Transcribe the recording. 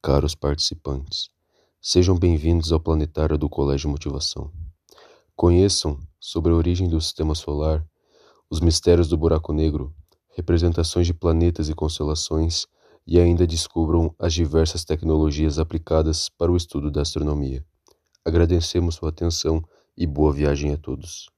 Caros participantes, sejam bem-vindos ao planetário do Colégio Motivação. Conheçam sobre a origem do sistema solar, os mistérios do buraco negro, representações de planetas e constelações e ainda descubram as diversas tecnologias aplicadas para o estudo da astronomia. Agradecemos sua atenção e boa viagem a todos.